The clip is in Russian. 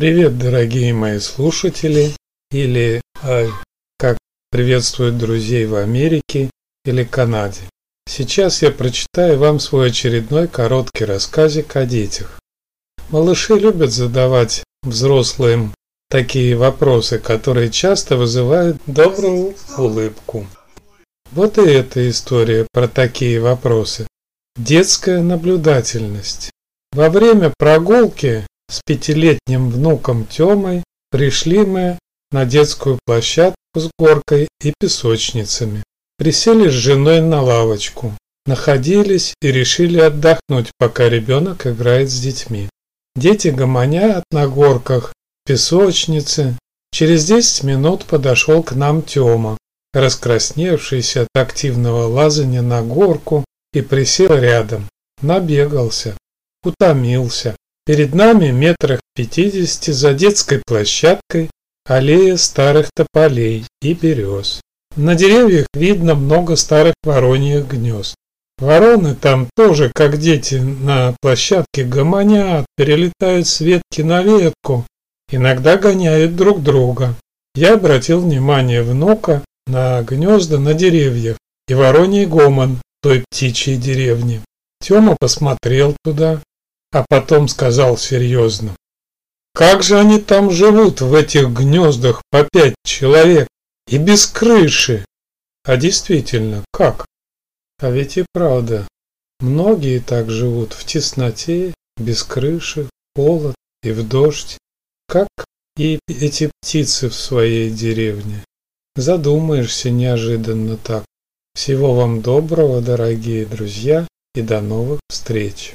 Привет, дорогие мои слушатели, или э, как приветствуют друзей в Америке или Канаде. Сейчас я прочитаю вам свой очередной короткий рассказик о детях. Малыши любят задавать взрослым такие вопросы, которые часто вызывают добрую улыбку. Вот и эта история про такие вопросы. Детская наблюдательность. Во время прогулки с пятилетним внуком Тёмой пришли мы на детскую площадку с горкой и песочницами. Присели с женой на лавочку, находились и решили отдохнуть, пока ребенок играет с детьми. Дети гомонят на горках, песочнице. Через 10 минут подошел к нам Тёма, раскрасневшийся от активного лазания на горку и присел рядом. Набегался, утомился. Перед нами метрах пятидесяти за детской площадкой аллея старых тополей и берез. На деревьях видно много старых вороньих гнезд. Вороны там тоже, как дети, на площадке гомонят, перелетают с ветки на ветку, иногда гоняют друг друга. Я обратил внимание внука на гнезда на деревьях и вороний гомон той птичьей деревни. Тёма посмотрел туда, а потом сказал серьезно. Как же они там живут в этих гнездах по пять человек и без крыши? А действительно, как? А ведь и правда, многие так живут в тесноте, без крыши, холод и в дождь, как и эти птицы в своей деревне. Задумаешься неожиданно так. Всего вам доброго, дорогие друзья, и до новых встреч!